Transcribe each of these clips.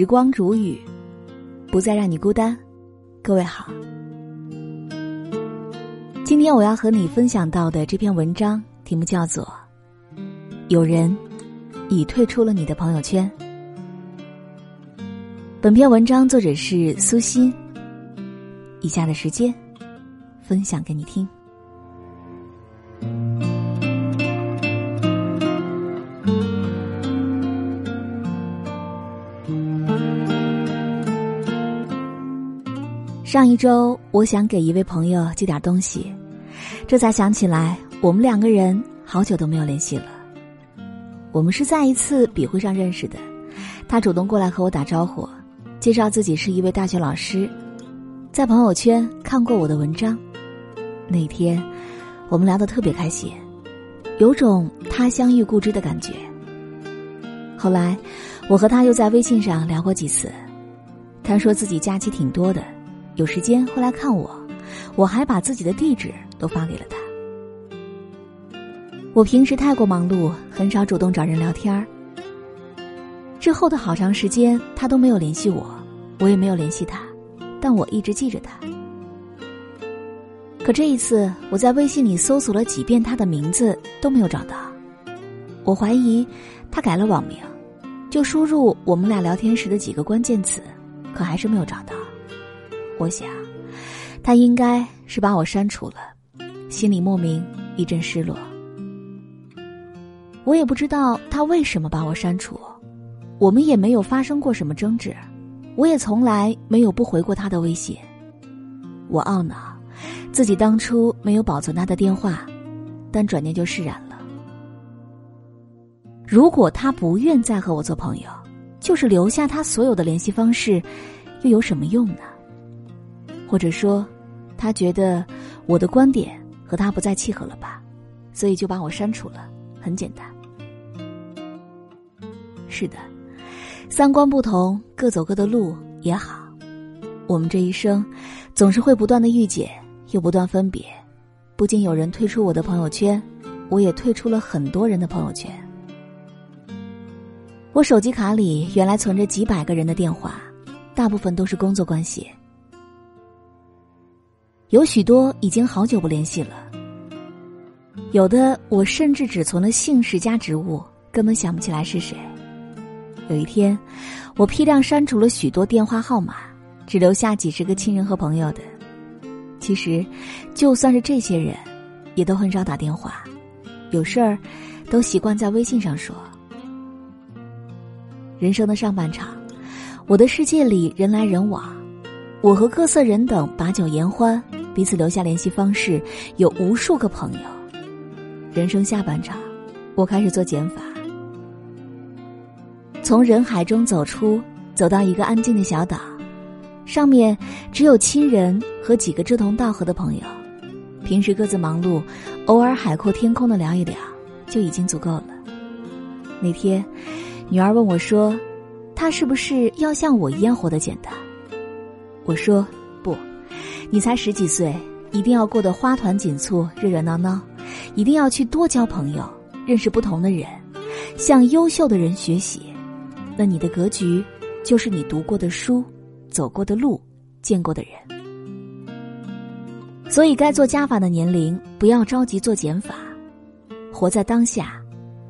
时光煮雨，不再让你孤单。各位好，今天我要和你分享到的这篇文章题目叫做《有人已退出了你的朋友圈》。本篇文章作者是苏欣。以下的时间，分享给你听。上一周，我想给一位朋友寄点东西，这才想起来，我们两个人好久都没有联系了。我们是在一次笔会上认识的，他主动过来和我打招呼，介绍自己是一位大学老师，在朋友圈看过我的文章。那天，我们聊得特别开心，有种他乡遇故知的感觉。后来，我和他又在微信上聊过几次，他说自己假期挺多的。有时间会来看我，我还把自己的地址都发给了他。我平时太过忙碌，很少主动找人聊天儿。之后的好长时间，他都没有联系我，我也没有联系他，但我一直记着他。可这一次，我在微信里搜索了几遍他的名字都没有找到，我怀疑他改了网名，就输入我们俩聊天时的几个关键词，可还是没有找到。我想，他应该是把我删除了，心里莫名一阵失落。我也不知道他为什么把我删除，我们也没有发生过什么争执，我也从来没有不回过他的微信。我懊恼自己当初没有保存他的电话，但转念就释然了。如果他不愿再和我做朋友，就是留下他所有的联系方式，又有什么用呢？或者说，他觉得我的观点和他不再契合了吧，所以就把我删除了。很简单。是的，三观不同，各走各的路也好。我们这一生，总是会不断的遇见，又不断分别。不仅有人退出我的朋友圈，我也退出了很多人的朋友圈。我手机卡里原来存着几百个人的电话，大部分都是工作关系。有许多已经好久不联系了，有的我甚至只存了姓氏加职务，根本想不起来是谁。有一天，我批量删除了许多电话号码，只留下几十个亲人和朋友的。其实，就算是这些人，也都很少打电话，有事儿都习惯在微信上说。人生的上半场，我的世界里人来人往，我和各色人等把酒言欢。彼此留下联系方式，有无数个朋友。人生下半场，我开始做减法，从人海中走出，走到一个安静的小岛，上面只有亲人和几个志同道合的朋友。平时各自忙碌，偶尔海阔天空的聊一聊，就已经足够了。那天，女儿问我说：“她是不是要像我一样活得简单？”我说：“。”你才十几岁，一定要过得花团锦簇、热热闹闹，一定要去多交朋友，认识不同的人，向优秀的人学习。那你的格局，就是你读过的书、走过的路、见过的人。所以，该做加法的年龄，不要着急做减法，活在当下，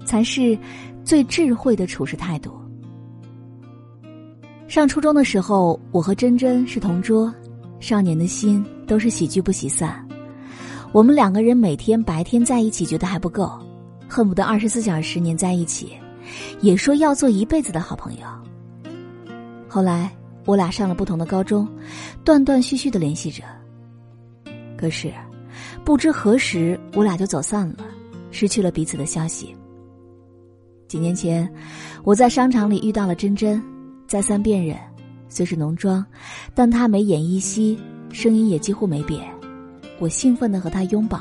才是最智慧的处事态度。上初中的时候，我和珍珍是同桌。少年的心都是喜剧不喜散，我们两个人每天白天在一起觉得还不够，恨不得二十四小时黏在一起，也说要做一辈子的好朋友。后来我俩上了不同的高中，断断续续的联系着。可是，不知何时我俩就走散了，失去了彼此的消息。几年前，我在商场里遇到了珍珍，再三辨认。虽是浓妆，但她眉眼依稀，声音也几乎没变。我兴奋的和她拥抱，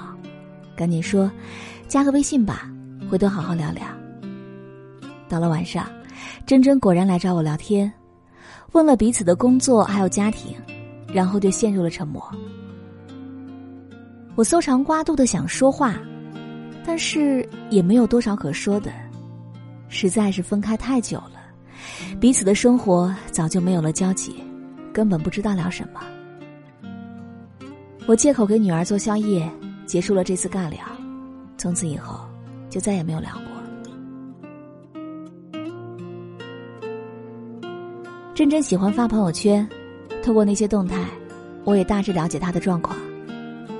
赶紧说：“加个微信吧，回头好好聊聊。”到了晚上，珍珍果然来找我聊天，问了彼此的工作还有家庭，然后就陷入了沉默。我搜肠刮肚的想说话，但是也没有多少可说的，实在是分开太久了，彼此的生活早就没有了交集，根本不知道聊什么。我借口给女儿做宵夜，结束了这次尬聊，从此以后就再也没有聊过。真真喜欢发朋友圈，透过那些动态，我也大致了解她的状况，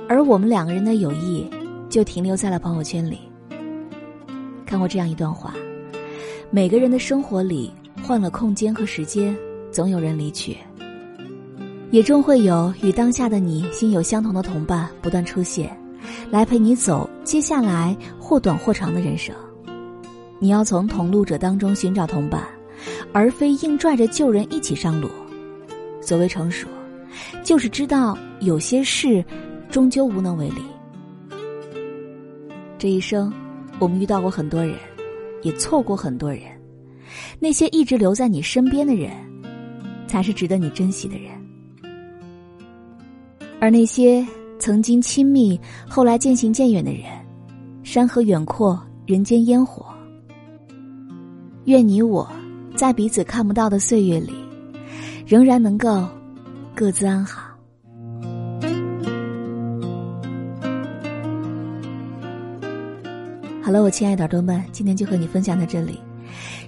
而我们两个人的友谊就停留在了朋友圈里。看过这样一段话：每个人的生活里。换了空间和时间，总有人离去，也终会有与当下的你心有相同的同伴不断出现，来陪你走接下来或短或长的人生。你要从同路者当中寻找同伴，而非硬拽着旧人一起上路。所谓成熟，就是知道有些事终究无能为力。这一生，我们遇到过很多人，也错过很多人。那些一直留在你身边的人，才是值得你珍惜的人。而那些曾经亲密，后来渐行渐远的人，山河远阔，人间烟火。愿你我，在彼此看不到的岁月里，仍然能够各自安好。好了，我亲爱的耳朵们，今天就和你分享到这里。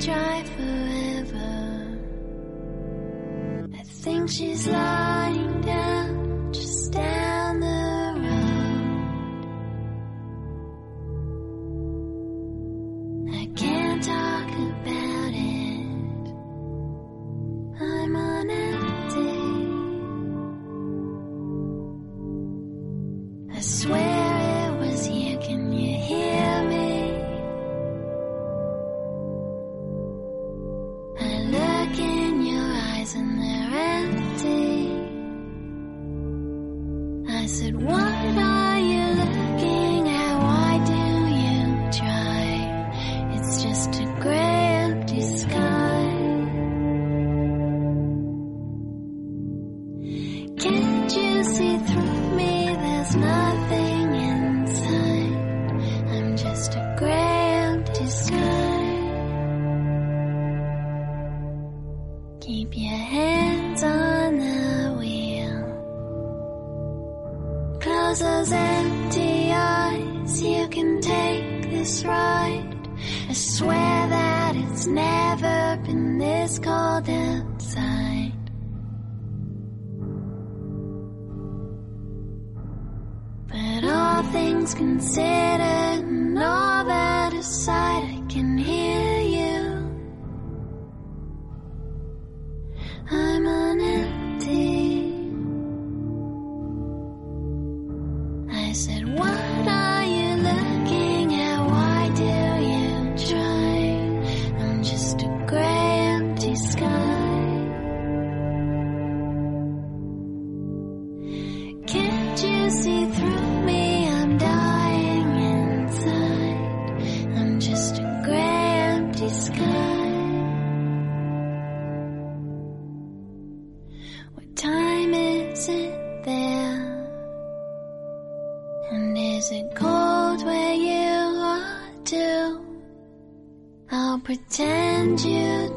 Try forever. I think she's lying down just down the road. I can't empty. I said, What those empty eyes. You can take this ride. I swear that it's never been this cold outside. But all things considered and all that aside, I pretend you